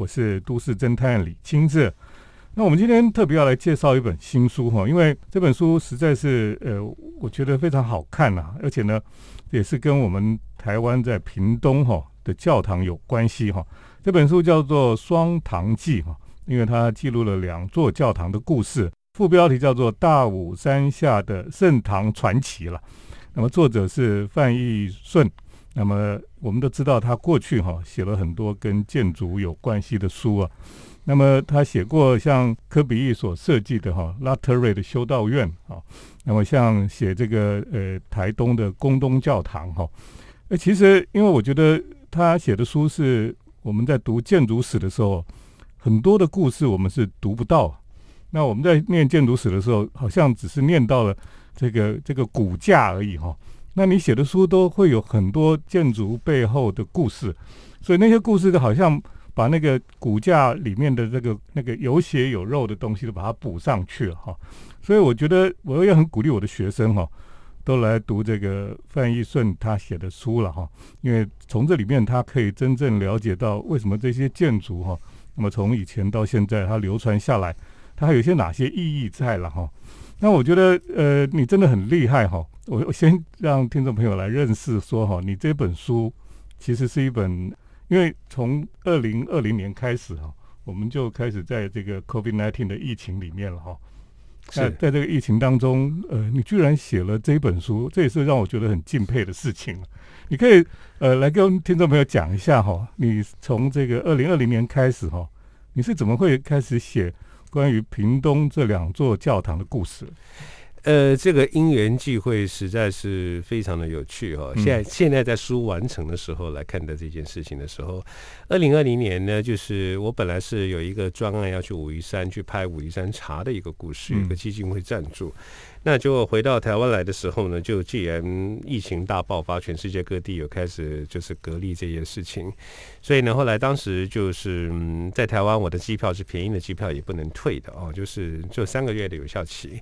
我是都市侦探李清志。那我们今天特别要来介绍一本新书哈，因为这本书实在是呃，我觉得非常好看呐，而且呢，也是跟我们台湾在屏东哈的教堂有关系哈。这本书叫做《双堂记》哈，因为它记录了两座教堂的故事，副标题叫做《大武山下的圣堂传奇》了。那么作者是范义顺。那么我们都知道，他过去哈写了很多跟建筑有关系的书啊。那么他写过像科比意所设计的哈拉特瑞的修道院啊。那么像写这个呃台东的宫东教堂哈。呃，其实因为我觉得他写的书是我们在读建筑史的时候，很多的故事我们是读不到。那我们在念建筑史的时候，好像只是念到了这个这个骨架而已哈。那你写的书都会有很多建筑背后的故事，所以那些故事就好像把那个骨架里面的这个那个有血有肉的东西都把它补上去了哈。所以我觉得我也很鼓励我的学生哈，都来读这个范义顺他写的书了哈，因为从这里面他可以真正了解到为什么这些建筑哈，那么从以前到现在它流传下来，它还有些哪些意义在了哈。那我觉得呃，你真的很厉害哈。我我先让听众朋友来认识说哈，你这本书其实是一本，因为从二零二零年开始哈，我们就开始在这个 COVID-19 的疫情里面了哈。是在这个疫情当中，呃，你居然写了这本书，这也是让我觉得很敬佩的事情。你可以呃来跟听众朋友讲一下哈，你从这个二零二零年开始哈，你是怎么会开始写关于屏东这两座教堂的故事？呃，这个因缘聚会实在是非常的有趣哈。现在现在在书完成的时候来看待这件事情的时候，二零二零年呢，就是我本来是有一个专案要去武夷山去拍武夷山茶的一个故事，一个基金会赞助。那结果回到台湾来的时候呢，就既然疫情大爆发，全世界各地有开始就是隔离这件事情，所以呢，后来当时就是嗯在台湾，我的机票是便宜的机票，也不能退的哦，就是就三个月的有效期。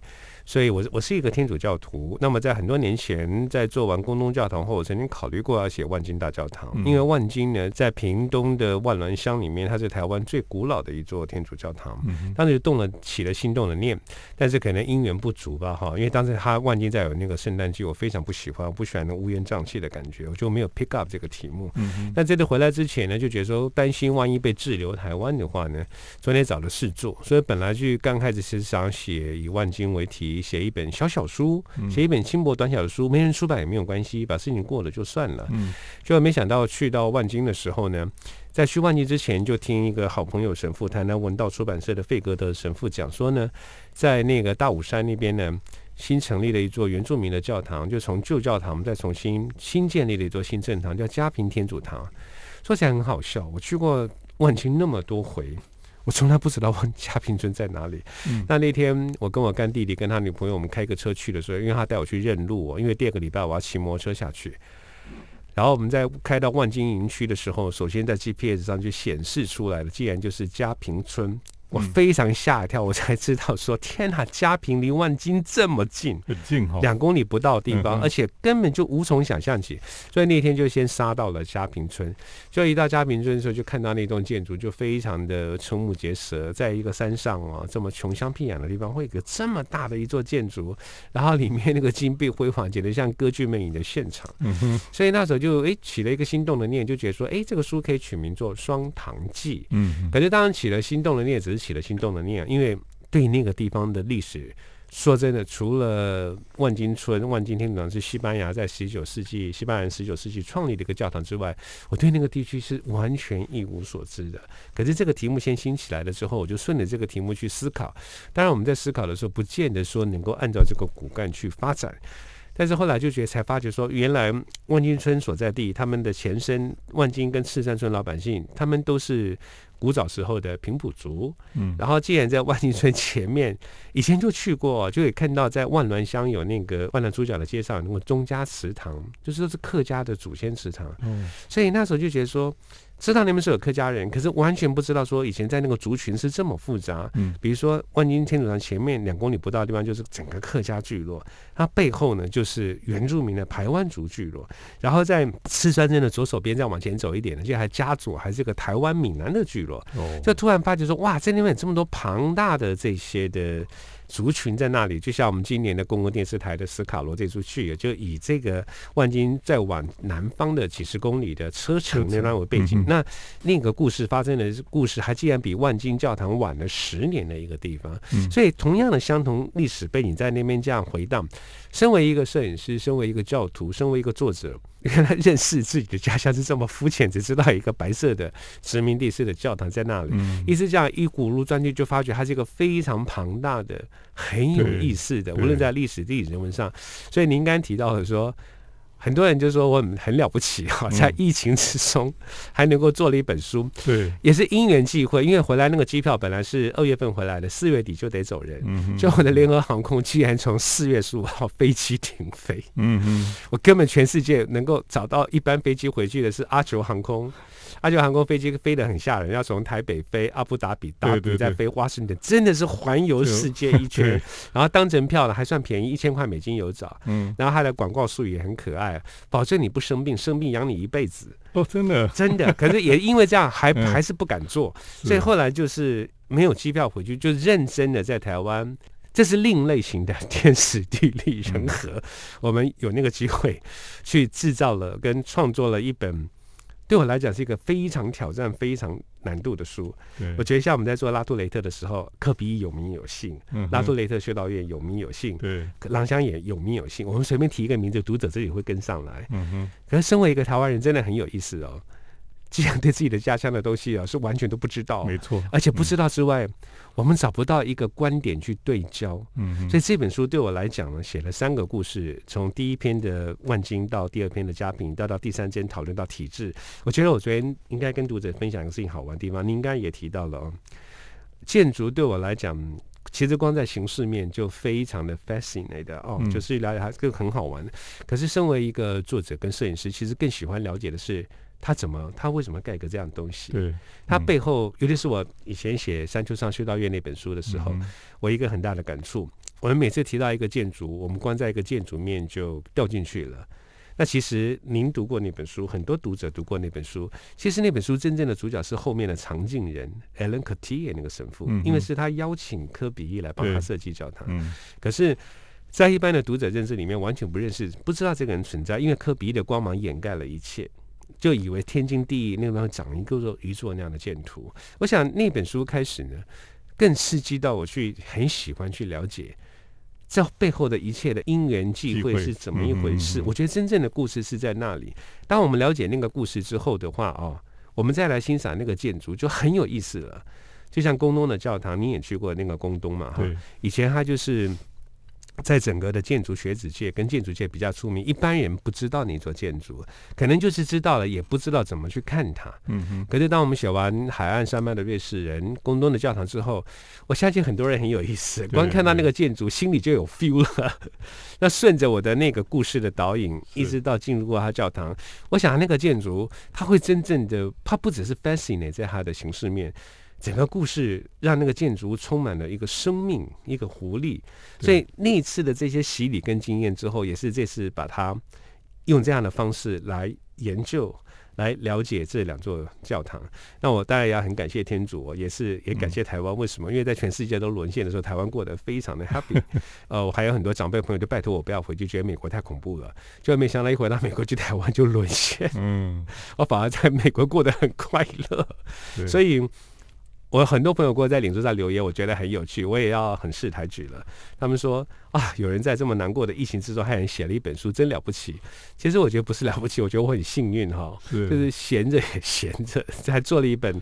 所以，我我是一个天主教徒。那么，在很多年前，在做完宫东教堂后，我曾经考虑过要写万金大教堂，因为万金呢，在屏东的万峦乡里面，它是台湾最古老的一座天主教堂。当时就动了起了心动的念，但是可能因缘不足吧，哈。因为当时他万金在有那个圣诞季，我非常不喜欢，我不喜欢那乌烟瘴气的感觉，我就没有 pick up 这个题目。但这次回来之前呢，就觉得说担心万一被滞留台湾的话呢，昨天找了事做，所以本来就刚开始是想写以万金为题。写一本小小书，写一本轻薄短小的书，没人出版也没有关系，把事情过了就算了。嗯，就没想到去到万金的时候呢，在去万金之前，就听一个好朋友神父，台南文道出版社的费格德神父讲说呢，在那个大武山那边呢，新成立了一座原住民的教堂，就从旧教堂再重新新建立了一座新正堂，叫嘉平天主堂。说起来很好笑，我去过万金那么多回。我从来不知道万嘉平村在哪里。那那天我跟我干弟弟跟他女朋友，我们开个车去的时候，因为他带我去认路哦，因为第二个礼拜我要骑摩托车下去。然后我们在开到万金营区的时候，首先在 GPS 上就显示出来了，既然就是嘉平村。我非常吓一跳，我才知道说天哪，嘉平离万金这么近，很近哈，两公里不到的地方，而且根本就无从想象起。所以那天就先杀到了嘉平村，就一到嘉平村的时候，就看到那栋建筑，就非常的瞠目结舌。在一个山上啊，这么穷乡僻壤的地方，会有个这么大的一座建筑，然后里面那个金碧辉煌，简直像歌剧魅影的现场。嗯哼，所以那时候就哎起了一个心动的念，就觉得说哎这个书可以取名做《双堂记》。嗯，可是当然起了心动的念，只是。起了心动的念，因为对那个地方的历史，说真的，除了万金村、万金天堂是西班牙在十九世纪，西班牙十九世纪创立的一个教堂之外，我对那个地区是完全一无所知的。可是这个题目先兴起来了之后，我就顺着这个题目去思考。当然，我们在思考的时候，不见得说能够按照这个骨干去发展。但是后来就觉得，才发觉说，原来万金村所在地，他们的前身万金跟赤山村老百姓，他们都是。古早时候的平埔族，嗯，然后既然在万金村前面，以前就去过，就也看到在万峦乡有那个万峦猪脚的街上，那个钟家祠堂，就是说是客家的祖先祠堂，嗯，所以那时候就觉得说，知道那边是有客家人，可是完全不知道说以前在那个族群是这么复杂。嗯，比如说万金天主堂前面两公里不到的地方就是整个客家聚落，它背后呢就是原住民的排湾族聚落，然后在赤川镇的左手边再往前走一点呢，就还家族还是个台湾闽南的聚落，哦，就突然发觉说哇，在那边有这么多庞大的这些的。族群在那里，就像我们今年的公共电视台的斯卡罗这出剧，也就以这个万金再往南方的几十公里的车程那段为背景。那另一个故事发生的故事，还竟然比万金教堂晚了十年的一个地方。所以，同样的相同历史背景在那边这样回荡。身为一个摄影师，身为一个教徒，身为一个作者。原来认识自己的家乡是这么肤浅，只知道一个白色的殖民地式的教堂在那里。一直这样一骨碌钻进，就发觉它是一个非常庞大的、很有意思的，无论在历史、地理、人文上。所以您刚提到的说。很多人就说我很很了不起哈，在疫情之中 还能够做了一本书，对，也是因缘际会。因为回来那个机票本来是二月份回来的，四月底就得走人。嗯就我的联合航空竟然从四月十五号飞机停飞。嗯嗯，我根本全世界能够找到一班飞机回去的是阿酋航空。阿酋航空飞机飞得很吓人，要从台北飞阿布达比，达比再飞华盛顿，真的是环游世界一圈。然后当成票呢还算便宜，一千块美金有找。嗯，然后它的广告术语也很可爱，保证你不生病，生病养你一辈子。哦，真的，真的。可是也因为这样，还还是不敢做，所以后来就是没有机票回去，就认真的在台湾。这是另类型的 天时地利人和，我们有那个机会去制造了跟创作了一本。对我来讲是一个非常挑战、非常难度的书。我觉得像我们在做拉杜雷特的时候，科比有名有姓，拉杜雷特修道院有名有姓，对，朗香也有名有姓。我们随便提一个名字，读者这里会跟上来。嗯哼。可是身为一个台湾人，真的很有意思哦。既然对自己的家乡的东西啊是完全都不知道，没错，而且不知道之外，我们找不到一个观点去对焦，嗯，所以这本书对我来讲呢，写了三个故事，从第一篇的万金到第二篇的家贫，到到第三篇讨论到体制。我觉得我昨天应该跟读者分享一个事情好玩的地方，你应该也提到了哦，建筑对我来讲，其实光在形式面就非常的 fascinating 哦，就是了解它这个很好玩。可是身为一个作者跟摄影师，其实更喜欢了解的是。他怎么？他为什么盖个这样东西？对，他背后，尤其是我以前写《山丘上修道院》那本书的时候，我一个很大的感触。我们每次提到一个建筑，我们光在一个建筑面就掉进去了。那其实您读过那本书，很多读者读过那本书。其实那本书真正的主角是后面的藏镜人 Alan c o t i e 那个神父，因为是他邀请科比一来帮他设计教堂。可是，在一般的读者认知里面，完全不认识、不知道这个人存在，因为科比一的光芒掩盖了一切。就以为天经地义，那个地方长一个一座那样的建筑。我想那本书开始呢，更刺激到我去很喜欢去了解这背后的一切的因缘际会是怎么一回事。我觉得真正的故事是在那里。当我们了解那个故事之后的话，哦，我们再来欣赏那个建筑就很有意思了。就像宫东的教堂，你也去过那个宫东嘛？哈，以前它就是。在整个的建筑学子界跟建筑界比较出名，一般人不知道那座建筑，可能就是知道了，也不知道怎么去看它。嗯哼。可是当我们写完《海岸山脉的瑞士人》《宫东的教堂》之后，我相信很多人很有意思，光看到那个建筑，心里就有 feel 了。那顺着我的那个故事的导引，一直到进入过他教堂，我想那个建筑，它会真正的，它不只是 fascinating 在它的形式面。整个故事让那个建筑充满了一个生命，一个活力。所以那一次的这些洗礼跟经验之后，也是这次把它用这样的方式来研究、来了解这两座教堂。那我当然也很感谢天主，也是也感谢台湾。为什么？因为在全世界都沦陷的时候，台湾过得非常的 happy。呃，我还有很多长辈朋友就拜托我不要回去，觉得美国太恐怖了。就没想到一回到美国去，台湾就沦陷。嗯，我反而在美国过得很快乐。所以。我很多朋友给我在领书上留言，我觉得很有趣，我也要很试抬举了。他们说啊，有人在这么难过的疫情之中，还人写了一本书，真了不起。其实我觉得不是了不起，我觉得我很幸运哈，就是闲着也闲着，还做了一本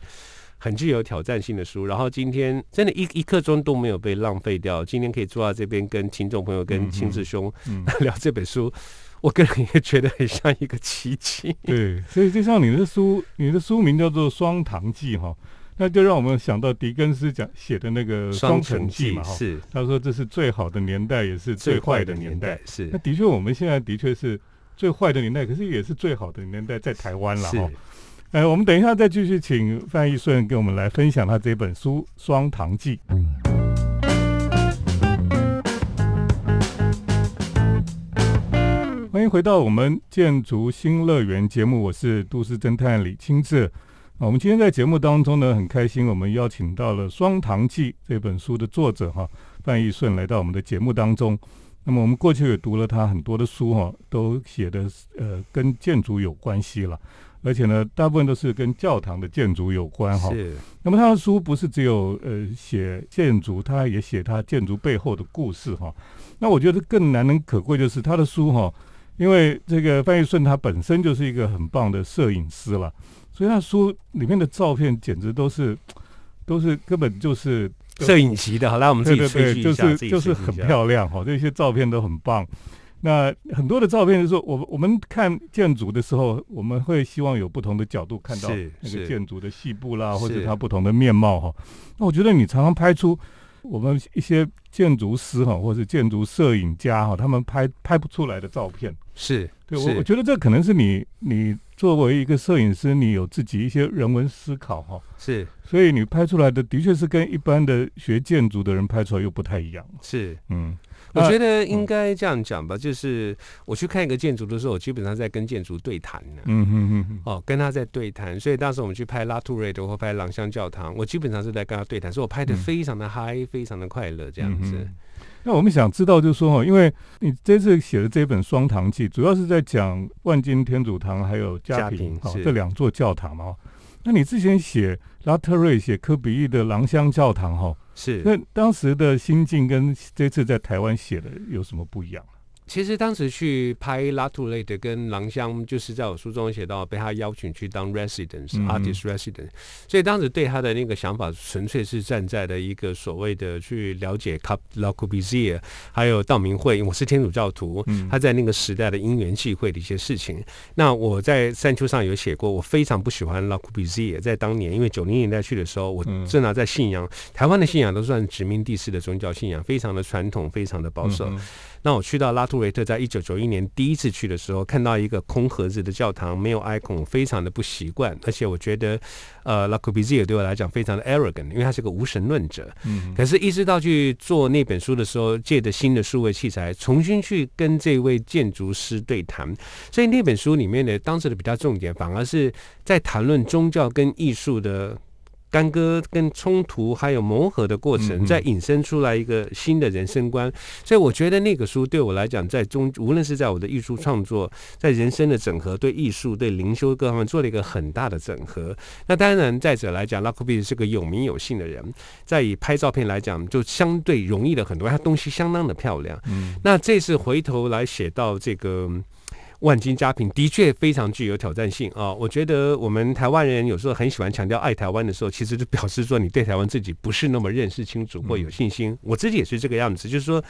很具有挑战性的书。然后今天真的一一刻钟都没有被浪费掉。今天可以坐到这边跟听众朋友、跟亲子兄 聊这本书，我个人也觉得很像一个奇迹。对，所以就像你的书，你的书名叫做《双糖记》哈。那就让我们想到狄更斯讲写的那个《双城记》嘛，是他说这是最好的年代，也是最坏的年代。是那的确，我们现在的确是最坏的年代，可是也是最好的年代，在台湾了哈。哎，我们等一下再继续请范逸顺跟我们来分享他这本书《双堂记》。欢迎回到我们建筑新乐园节目，我是都市侦探李清志。我们今天在节目当中呢，很开心，我们邀请到了《双堂记》这本书的作者哈范义顺来到我们的节目当中。那么我们过去也读了他很多的书哈，都写的呃跟建筑有关系了，而且呢，大部分都是跟教堂的建筑有关哈。是。那么他的书不是只有呃写建筑，他也写他建筑背后的故事哈。那我觉得更难能可贵就是他的书哈，因为这个范玉顺他本身就是一个很棒的摄影师了，所以他书里面的照片简直都是 都是根本就是。摄影级的，好，来我们自己吹一下，就是就是很漂亮哈，这些照片都很棒。那很多的照片就是说，我我们看建筑的时候，我们会希望有不同的角度看到那个建筑的细部啦，或者它不同的面貌哈。那我觉得你常常拍出我们一些建筑师哈，或者建筑摄影家哈，他们拍拍不出来的照片。是，对我我觉得这可能是你你。作为一个摄影师，你有自己一些人文思考哈，是，所以你拍出来的的确是跟一般的学建筑的人拍出来又不太一样。是，嗯，我觉得应该这样讲吧，就是我去看一个建筑的时候，我基本上在跟建筑对谈呢。嗯嗯嗯，哦，跟他在对谈，所以当时我们去拍拉图瑞德或拍朗香教堂，我基本上是在跟他对谈，所以我拍的非常的嗨，非常的快乐这样子。那我们想知道，就是说哈，因为你这次写的这本《双堂记》，主要是在讲万金天主堂还有嘉平哈这两座教堂嘛。那你之前写拉特瑞、写科比意的廊香教堂哈，是那当时的心境跟这次在台湾写的有什么不一样？其实当时去拍拉图雷的跟狼香，就是在我书中写到被他邀请去当 residence artist resident，所以当时对他的那个想法纯粹是站在了一个所谓的去了解卡拉库比西尔，还有道明会，我是天主教徒，他在那个时代的因缘际会的一些事情。那我在山丘上有写过，我非常不喜欢拉库比西尔，在当年因为九零年代去的时候，我正好在信仰台湾的信仰都算殖民地式的宗教信仰，非常的传统，非常的保守。那我去到拉图维特，在一九九一年第一次去的时候，看到一个空盒子的教堂，没有 icon，非常的不习惯。而且我觉得，呃，拉库比兹也对我来讲非常的 arrogant，因为他是个无神论者。嗯。可是，一直到去做那本书的时候，借着新的数位器材，重新去跟这位建筑师对谈。所以那本书里面的当时的比较重点，反而是在谈论宗教跟艺术的。干戈跟冲突还有磨合的过程，再引申出来一个新的人生观，所以我觉得那个书对我来讲，在中无论是在我的艺术创作，在人生的整合，对艺术、对灵修各方面做了一个很大的整合。那当然，再者来讲，拉库比是个有名有姓的人，在以拍照片来讲，就相对容易了很多，他东西相当的漂亮。嗯，那这次回头来写到这个。万金佳品的确非常具有挑战性啊！我觉得我们台湾人有时候很喜欢强调爱台湾的时候，其实就表示说你对台湾自己不是那么认识清楚或有信心。我自己也是这个样子，就是说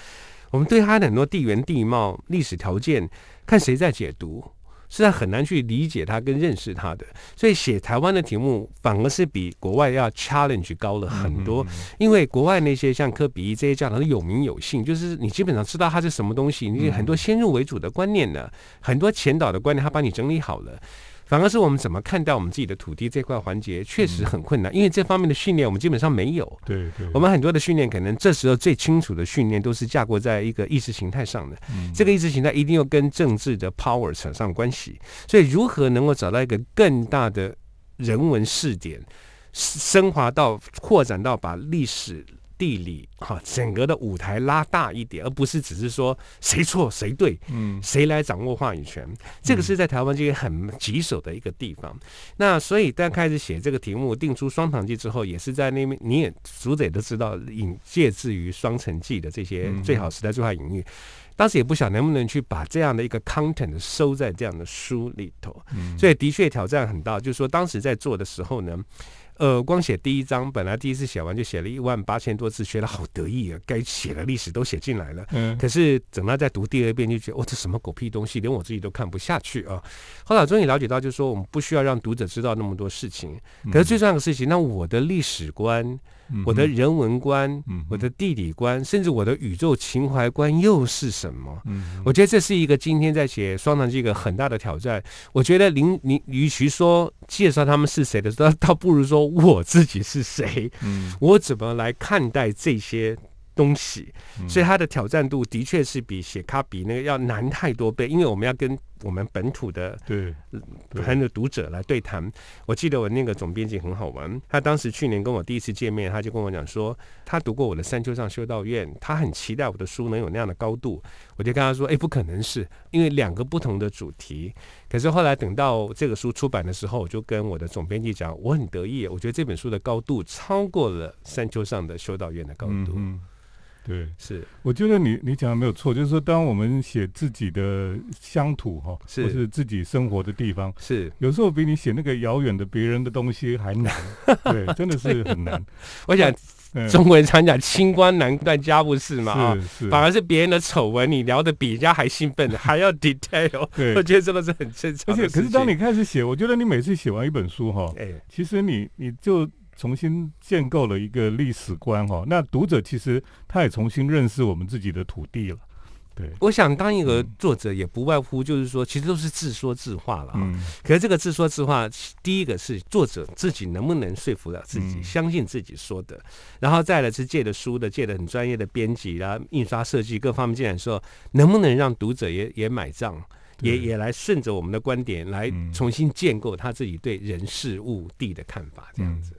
我们对它的很多地缘地貌、历史条件，看谁在解读。实在很难去理解他跟认识他的，所以写台湾的题目反而是比国外要 challenge 高了很多。因为国外那些像科比这些教堂有名有姓，就是你基本上知道他是什么东西，你很多先入为主的观念呢，很多前导的观念，他帮你整理好了。反而是我们怎么看待我们自己的土地这块环节，确实很困难，因为这方面的训练我们基本上没有。对对，我们很多的训练可能这时候最清楚的训练都是架构在一个意识形态上的，这个意识形态一定要跟政治的 power 扯上关系。所以如何能够找到一个更大的人文试点，升华到扩展到把历史。地理哈，整个的舞台拉大一点，而不是只是说谁错谁对，嗯，谁来掌握话语权，这个是在台湾这个很棘手的一个地方。那所以，在开始写这个题目，定出双堂记之后，也是在那边，你也读者也都知道，引借自于双城记的这些最好时代最好隐喻。当时也不想能不能去把这样的一个 content 收在这样的书里头，所以的确挑战很大。就是说，当时在做的时候呢。呃，光写第一章，本来第一次写完就写了一万八千多字，觉得好得意啊！该写的历史都写进来了。嗯。可是等到再读第二遍，就觉得哇，这什么狗屁东西，连我自己都看不下去啊！后来终于了解到，就是说我们不需要让读者知道那么多事情。可是最重要的事情，那我的历史观嗯我的人文观、嗯我的地理观，甚至我的宇宙情怀观又是什么？嗯我觉得这是一个今天在写双堂记一个很大的挑战。我觉得您您与其说介绍他们是谁的时候，倒不如说我自己是谁，嗯我怎么来看待这些东西。嗯所以它的挑战度的确是比写卡比那个要难太多倍，因为我们要跟我们本土的对对很多读者来对谈。我记得我那个总编辑很好玩，他当时去年跟我第一次见面，他就跟我讲说，他读过我的《山丘上修道院》，他很期待我的书能有那样的高度。我就跟他说，哎，不可能是因为两个不同的主题。可是后来等到这个书出版的时候，我就跟我的总编辑讲，我很得意，我觉得这本书的高度超过了《山丘上的修道院》的高度。嗯嗯对，是。我觉得你你讲的没有错，就是说，当我们写自己的乡土哈，是。或是自己生活的地方，是，有时候比你写那个遥远的别人的东西还难，对，真的是很难。我想嗯。中国人常讲“清官难断家务事”嘛啊。是是，反而是别人的丑闻，你聊的比人家还兴奋，还要 detail，对。我觉得真的是很正常而且。可是当你开始写，我觉得你每次写完一本书哈，哎，其实你你就重新建构了一个历史观哈，那读者其实他也重新认识我们自己的土地了，对，我想当一个嗯。作者，也不外乎就是说，其实都是自说自话了啊。嗯。可是这个自说自话，第一个是作者自己能不能说服了自己，嗯。相信自己说的，然后再来是借的书的，借的很专业的编辑啦、印刷设计各方面进来的时候，能不能让读者也也买账？也也来顺着我们的观点来嗯。重新建构他自己对人事物地的看法，这样子。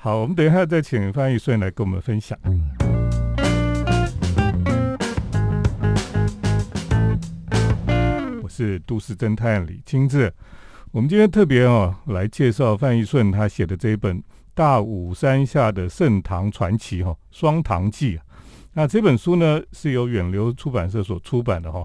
好，我们等一下再请翻译顺来跟我们分享。我是都市侦探李清志，我们今天特别哦来介绍范义顺他写的这一本《大武山下的盛唐传奇》哈，《双唐记》啊。那这本书呢是由远流出版社所出版的哈。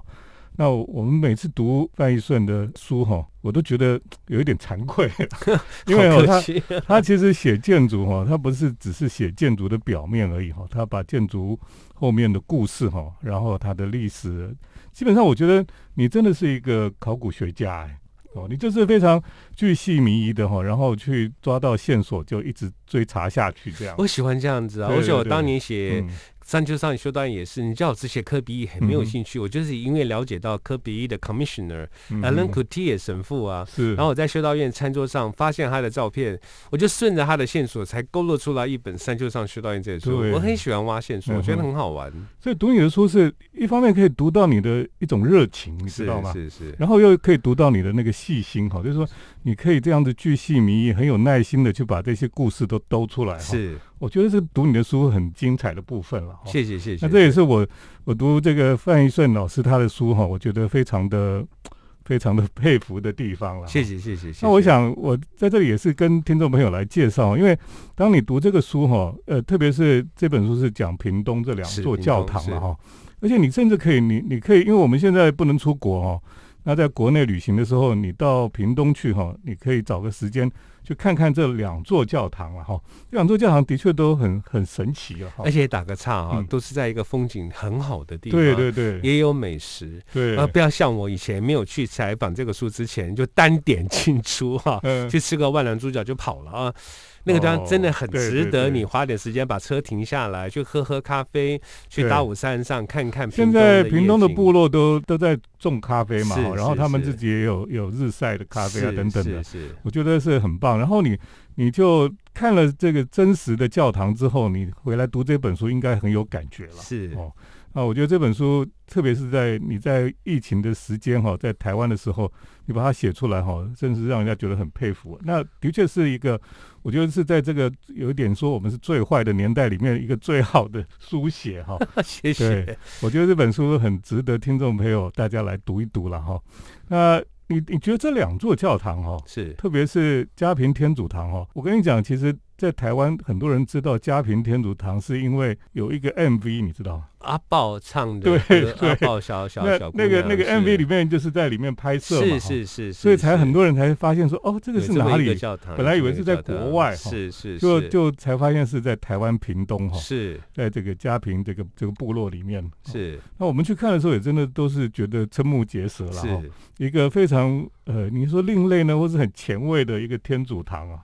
那我们每次读范义顺的书哈，我都觉得 有一点惭愧，因为哦他 他其实写建筑哈，他不是只是写建筑的表面而已哈，他把建筑后面的故事哈，然后他的历史，基本上我觉得你真的是一个考古学家哎。哦，你就是非常巨细靡遗的哈，然后去抓到线索，就一直追查下去这样。我喜欢这样子啊！而且我当年写嗯《山丘上修道院》也是，你叫我只写科比一很没有兴趣，我就是因为了解到科比一的 commissioner 嗯 Alan c o u t i e 神父啊，是，然后我在修道院餐桌上发现他的照片，我就顺着他的线索才勾勒出来一本《山丘上修道院》这本书。对。我很喜欢挖线索，嗯我觉得很好玩，所以读你的书是一方面可以读到你的一种热情，你知道吗？是是，然后又可以读到你的那个细心哈，就是说你可以这样子巨细靡遗、很有耐心的去把这些故事都兜出来哈。是，我觉得是读你的书很精彩的部分了哈。谢谢谢谢。那这也是我我读这个范一顺老师他的书哈，我觉得非常的 非常的佩服的地方了。谢。谢谢谢谢。那我想我在这里也是跟听众朋友来介绍，因为当你读这个书哈，呃，特别是这本书是讲屏东这两座教堂了哈，而且你甚至可以，你你可以，因为我们现在不能出国哈，那在国内旅行的时候，你到屏东去哈，你可以找个时间去看看这两座教堂了哈。这两座教堂的确都很很神奇了哈而。且打个岔哈嗯，都是在一个风景很好的地方，对对对也有美食。对，啊，不要像我以前没有去采访这个书之前，就单点进出哈、嗯去吃个万能猪脚就跑了啊。那个地方真的很值得你花点时间把车停下来，去喝喝咖啡，去大武山上看看现在屏东的部落都都在种咖啡嘛，然后他们自己也有有日晒的咖啡啊等等的，是我觉得是很棒。然后你你就看了这个真实的教堂之后，你回来读这本书应该很有感觉了。是哦啊，我觉得这本书，特别是在你在疫情的时间哈，在台湾的时候，你把它写出来哈，真是让人家觉得很佩服。那的确是一个，我觉得是在这个有一点说我们是最坏的年代里面一个最好的书写哈。谢谢对。我觉得这本书很值得听众朋友大家来读一读了哈。那你你觉得这两座教堂哈，是特别是嘉平天主堂哈，我跟你讲，其实，在台湾很多人知道嘉平天主堂，是因为有一个 MV，你知道吗？阿豹唱的对歌对阿豹小小那小姑那个那个 MV 里面就是在里面拍摄嘛，是是是，所以才很多人才发现说，哦，这个是哪里？教堂，本来以为是在国外哈是是就就才发现是在台湾屏东哈，是在这个嘉平这个这个部落里面。哦是那我们去看的时候，也真的都是觉得瞠目结舌了。一个非常呃，你说另类呢，或是很前卫的一个天主堂啊。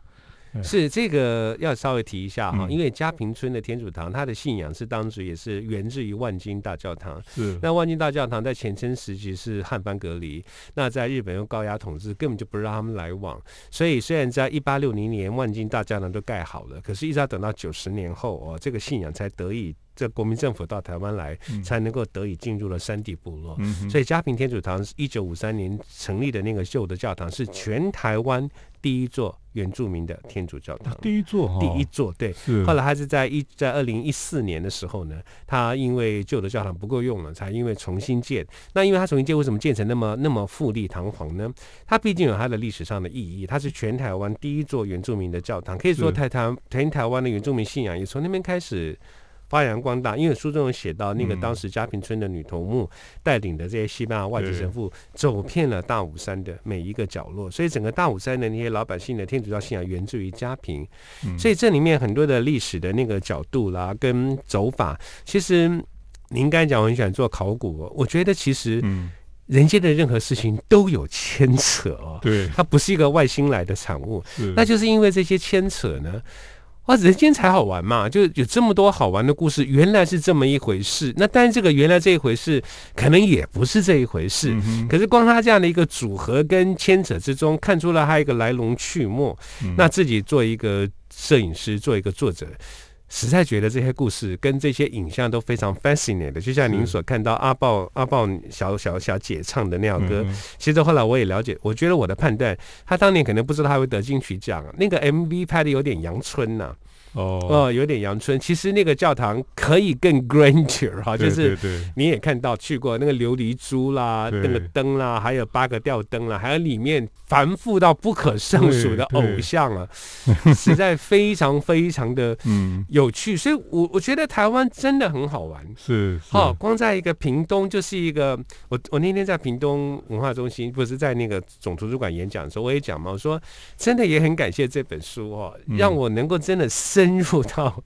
哎是这个要稍微提一下哈，嗯因为嘉平村的天主堂，它的信仰是当时也是源自于万金大教堂。是那万金大教堂在前清时期是汉番隔离，那在日本用高压统治，根本就不让他们来往。所以虽然在一八六零年万金大教堂都盖好了，可是一直要等到九十年后哦，这个信仰才得以这国民政府到台湾来，嗯才能够得以进入了山地部落。嗯所以嘉平天主堂是一九五三年成立的那个旧的教堂，是全台湾第一座原住民的天主教堂。第一座哈，第一座对，后来他是在一在二零一四年的时候呢，他因为旧的教堂不够用了，才因为重新建。那因为他重新建，为什么建成那么那么富丽堂皇呢？它毕竟有它的历史上的意义，它是全台湾第一座原住民的教堂，可以说台台全台湾的原住民信仰也从那边开始。发扬光大，因为书中有写到，那个嗯。当时嘉平村的女头目带领的这些西班牙外籍神父，走遍了大武山的每一个角落，所以整个大武山的那些老百姓的天主教信仰源自于嘉平。嗯。所以这里面很多的历史的那个角度啦，跟走法，其实您刚才讲我很喜欢做考古、哦，我觉得其实嗯，人间的任何事情都有牵扯哦，对，它不是一个外星来的产物，那就是因为这些牵扯呢。哇，人间才好玩嘛！就有这么多好玩的故事，原来是这么一回事。那但是这个原来这一回事，可能也不是这一回事。嗯可是光他这样的一个组合跟牵扯之中，看出了他一个来龙去脉。嗯那自己做一个摄影师，做一个作者，实在觉得这些故事跟这些影像都非常 fascinating 的。就像您所看到阿豹阿豹小小小姐唱的那首歌，嗯其实后来我也了解，我觉得我的判断，他当年可能不知道他会得金曲奖，那个 MV 拍的有点阳春呐、哦，哦，有点阳春。其实那个教堂可以更 grandeur 哈，对就是你也看到去过那个琉璃珠啦，那个灯啦，还有八个吊灯啦，还有里面繁复到不可胜数的偶像啊，实在非常非常的 嗯，有趣。所以我我觉得台湾真的很好玩。是是。好、光在一个屏东就是一个，我我那天在屏东文化中心，不是在那个总图书馆演讲的时候，我也讲嘛，我说真的也很感谢这本书哦，嗯。让我能够真的深入到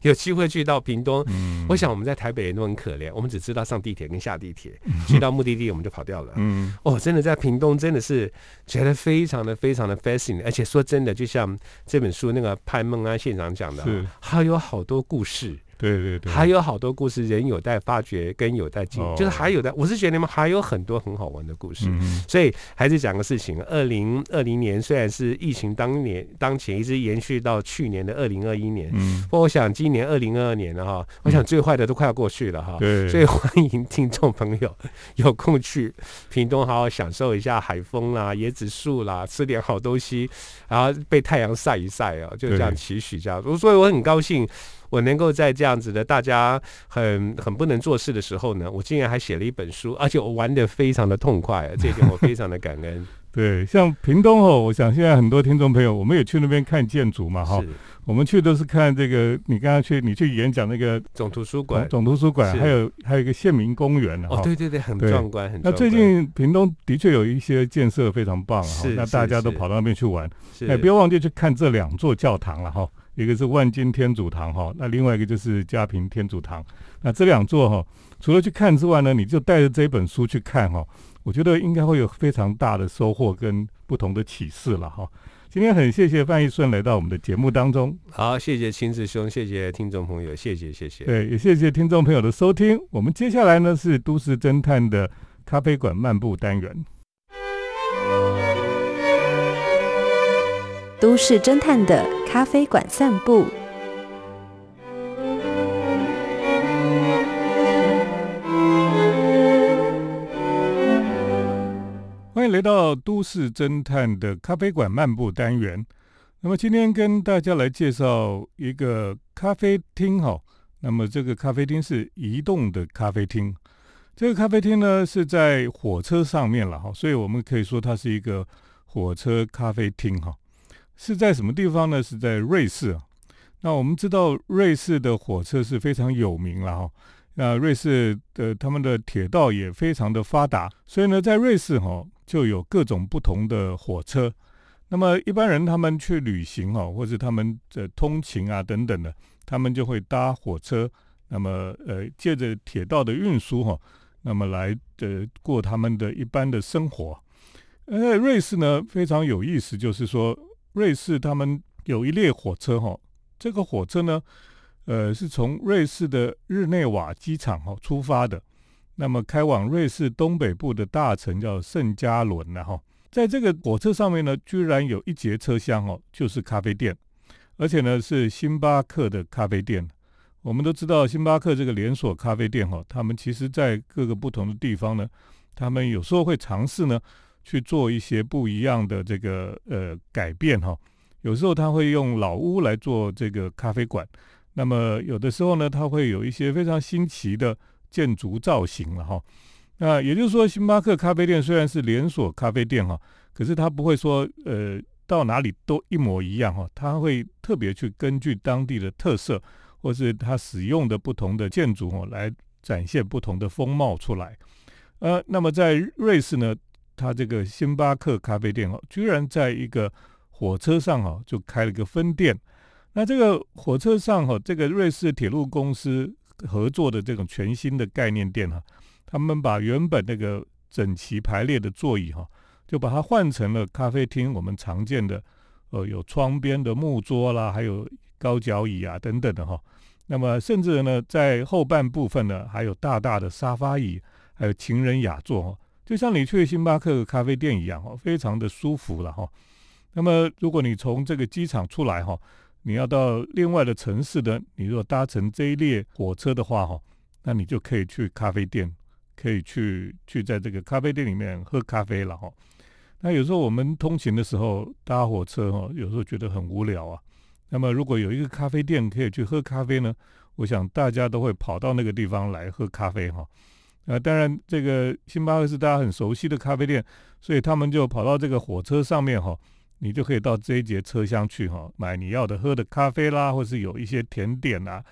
有机会去到屏东，嗯，我想我们在台北人都很可怜，我们只知道上地铁跟下地铁，去到目的地我们就跑掉了。嗯。哦，真的在屏东真的是觉得非常的非常的 fascinating，而且说真的，就像这本书那个潘梦安现场讲的是。哦，还有好多故事，对对对，还有好多故事，人有待发掘跟有待进，哦就是还有的，我是觉得你们还有很多很好玩的故事。嗯所以还是讲个事情，二零二零年虽然是疫情当年当前，一直延续到去年的二零二一年，嗯，不过我想今年二零二二年了哈，我想最坏的都快要过去了哈。对，所以欢迎听众朋友 有空去屏东好好享受一下海风啦、椰子树啦，吃点好东西，然后被太阳晒一晒哦，就这样期许这样。所以我很高兴，我能够在这样子的大家很很不能做事的时候呢，我竟然还写了一本书，而且我玩的非常的痛快，这一点我非常的感恩。对，像屏东哦，我想现在很多听众朋友，我们也去那边看建筑嘛，哈，我们去都是看这个，你刚刚去你去演讲那个总图书馆总总图书馆，还有还有一个县民公园呢，哦，对对对，很壮观，很那。最近屏东的确有一些建设非常棒哈是，那大家都跑到那边去玩。哎，不要忘记去看这两座教堂了哈，一个是万金天主堂哈，那另外一个就是嘉平天主堂。那这两座哈，除了去看之外呢，你就带着这本书去看哈，我觉得应该会有非常大的收获跟不同的启示了哈。今天很谢谢范逸顺来到我们的节目当中，好，谢谢亲子兄，谢谢听众朋友，谢谢谢谢。对，也谢谢听众朋友的收听。我们接下来呢是都市侦探的咖啡馆漫步单元。都市侦探的咖啡馆散步。欢迎来到都市侦探的咖啡馆漫步单元。那么今天跟大家来介绍一个咖啡厅哈。那么这个咖啡厅是移动的咖啡厅。这个咖啡厅呢是在火车上面了哈，所以我们可以说它是一个火车咖啡厅哈。是在什么地方呢？是在瑞士啊。那我们知道瑞士的火车是非常有名了哈。那瑞士的他们的铁道也非常的发达，所以呢，在瑞士哈、就有各种不同的火车。那么一般人他们去旅行哈、或者他们的通勤啊等等的，他们就会搭火车。那么呃，借着铁道的运输哈、那么来呃过他们的一般的生活。呃，瑞士呢非常有意思，就是说瑞士他们有一列火车哈，这个火车呢，呃，是从瑞士的日内瓦机场哈出发的，那么开往瑞士东北部的大城叫圣加伦了哈。在这个火车上面呢，居然有一节车厢哦，就是咖啡店，而且呢是星巴克的咖啡店。我们都知道星巴克这个连锁咖啡店哈，他们其实在各个不同的地方呢，他们有时候会尝试呢去做一些不一样的这个呃改变哈。有时候他会用老屋来做这个咖啡馆，那么有的时候呢，他会有一些非常新奇的建筑造型了哈。那也就是说，星巴克咖啡店虽然是连锁咖啡店哈，可是它不会说呃到哪里都一模一样哈，它会特别去根据当地的特色。或是它使用的不同的建筑哦，来展现不同的风貌出来。呃，那么在瑞士呢，他这个星巴克咖啡店哦，居然在一个火车上哦，就开了个分店。那这个火车上哈，这个瑞士铁路公司合作的这种全新的概念店哈，他们把原本那个整齐排列的座椅哈，就把它换成了咖啡厅我们常见的呃有窗边的木桌啦，还有高脚椅啊等等的哈。那么，甚至呢，在后半部分呢，还有大大的沙发椅，还有情人雅座哦，就像你去星巴克咖啡店一样哦，非常的舒服了哈。那么，如果你从这个机场出来哈，你要到另外的城市的，你如果搭乘这一列火车的话哈，那你就可以去咖啡店，可以去去在这个咖啡店里面喝咖啡了哈。那有时候我们通勤的时候搭火车哈，有时候觉得很无聊啊。那么，如果有一个咖啡店可以去喝咖啡呢？我想大家都会跑到那个地方来喝咖啡哈。啊，当然，这个星巴克是大家很熟悉的咖啡店，所以他们就跑到这个火车上面哈，你就可以到这一节车厢去哈，买你要的喝的咖啡啦，或是有一些甜点啊，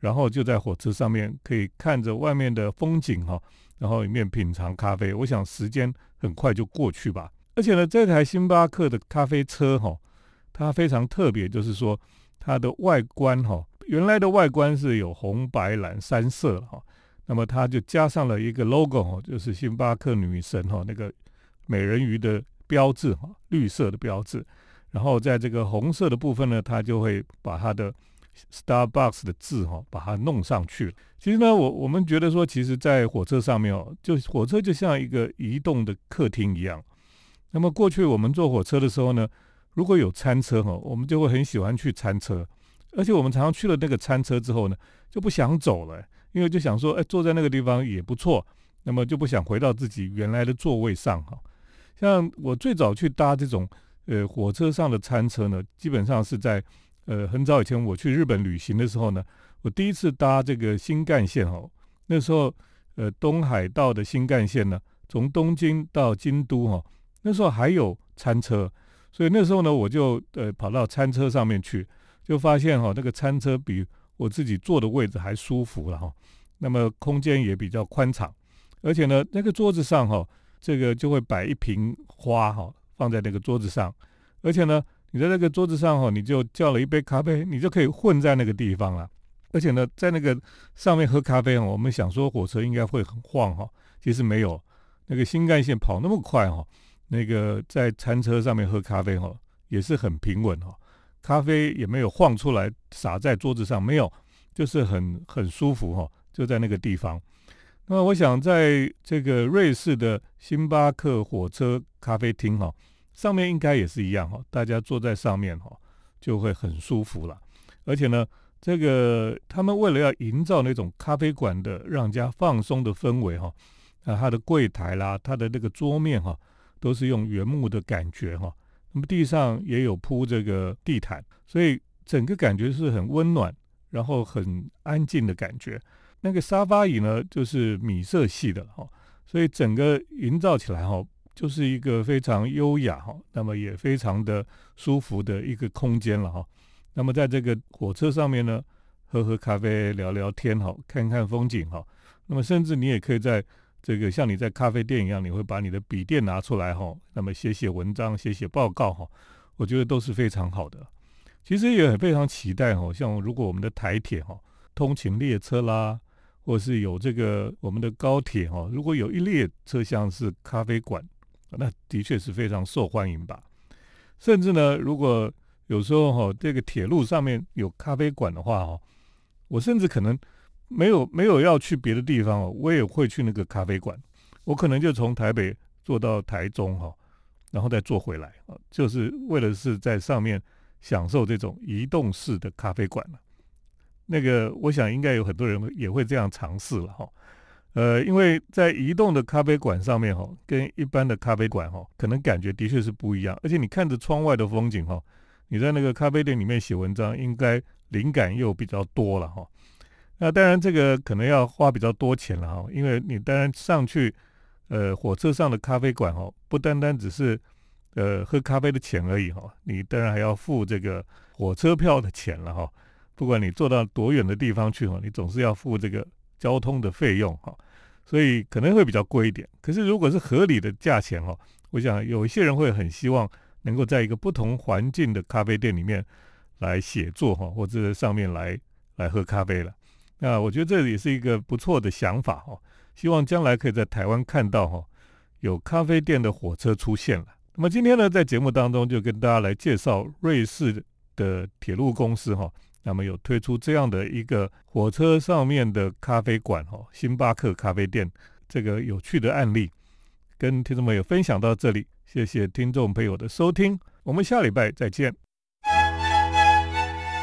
然后就在火车上面可以看着外面的风景哈，然后里面品尝咖啡。我想时间很快就过去吧。而且呢，这台星巴克的咖啡车哈。它非常特别，就是说它的外观哈，原来的外观是有红白蓝三色哈，那么它就加上了一个 logo，就是星巴克女神哈那个美人鱼的标志哈，绿色的标志，然后在这个红色的部分呢，它就会把它的 Starbucks 的字哈把它弄上去了。其实呢，我我们觉得说，其实，在火车上面哦，就火车就像一个移动的客厅一样。那么过去我们坐火车的时候呢。如果有餐车哈，我们就会很喜欢去餐车，而且我们常常去了那个餐车之后呢，就不想走了，因为就想说，哎，坐在那个地方也不错，那么就不想回到自己原来的座位上哈。像我最早去搭这种呃火车上的餐车呢，基本上是在呃很早以前我去日本旅行的时候呢，我第一次搭这个新干线哈，那时候呃东海道的新干线呢，从东京到京都哈，那时候还有餐车。所以那时候呢，我就呃跑到餐车上面去，就发现哈，那个餐车比我自己坐的位置还舒服了哈。那么空间也比较宽敞，而且呢，那个桌子上哈，这个就会摆一瓶花哈，放在那个桌子上。而且呢，你在那个桌子上哈，你就叫了一杯咖啡，你就可以混在那个地方了。而且呢，在那个上面喝咖啡哈，我们想说火车应该会很晃哈，其实没有，那个新干线跑那么快哈。那个在餐车上面喝咖啡哈，也是很平稳哈，咖啡也没有晃出来洒在桌子上，没有，就是很很舒服哈，就在那个地方。那么我想在这个瑞士的星巴克火车咖啡厅哈，上面应该也是一样哈，大家坐在上面哈就会很舒服了。而且呢，这个他们为了要营造那种咖啡馆的让人家放松的氛围哈，啊，它的柜台啦，它的那个桌面哈。都是用原木的感觉哈，那么地上也有铺这个地毯，所以整个感觉是很温暖，然后很安静的感觉。那个沙发椅呢，就是米色系的哈，所以整个营造起来哈，就是一个非常优雅哈，那么也非常的舒服的一个空间了哈。那么在这个火车上面呢，喝喝咖啡，聊聊天哈，看看风景哈，那么甚至你也可以在。这个像你在咖啡店一样，你会把你的笔电拿出来哈，那么写写文章、写写报告哈，我觉得都是非常好的。其实也很非常期待哈，像如果我们的台铁哈，通勤列车啦，或是有这个我们的高铁哈，如果有一列车厢是咖啡馆，那的确是非常受欢迎吧。甚至呢，如果有时候哈，这个铁路上面有咖啡馆的话哦，我甚至可能没有没有要去别的地方哦，我也会去那个咖啡馆。我可能就从台北坐到台中哈，然后再坐回来啊，就是为了是在上面享受这种移动式的咖啡馆。那个我想应该有很多人也会这样尝试了哈。呃，因为在移动的咖啡馆上面哈，跟一般的咖啡馆哈，可能感觉的确是不一样。而且你看着窗外的风景哈，你在那个咖啡店里面写文章，应该灵感又比较多了哈。那当然这个可能要花比较多钱了哈，因为你当然上去，呃，火车上的咖啡馆哦，不单单只是呃喝咖啡的钱而已哈，你当然还要付这个火车票的钱了哈。不管你坐到多远的地方去哈，你总是要付这个交通的费用哈。所以可能会比较贵一点，可是如果是合理的价钱哦，我想有一些人会很希望能够在一个不同环境的咖啡店里面来写作哈，或者上面来来喝咖啡了。那我觉得这也是一个不错的想法哈，希望将来可以在台湾看到哈有咖啡店的火车出现了。那么今天呢，在节目当中就跟大家来介绍瑞士的铁路公司哈。那么有推出这样的一个火车上面的咖啡馆哈，星巴克咖啡店这个有趣的案例，跟听众朋友分享到这里，谢谢听众朋友的收听，我们下礼拜再见。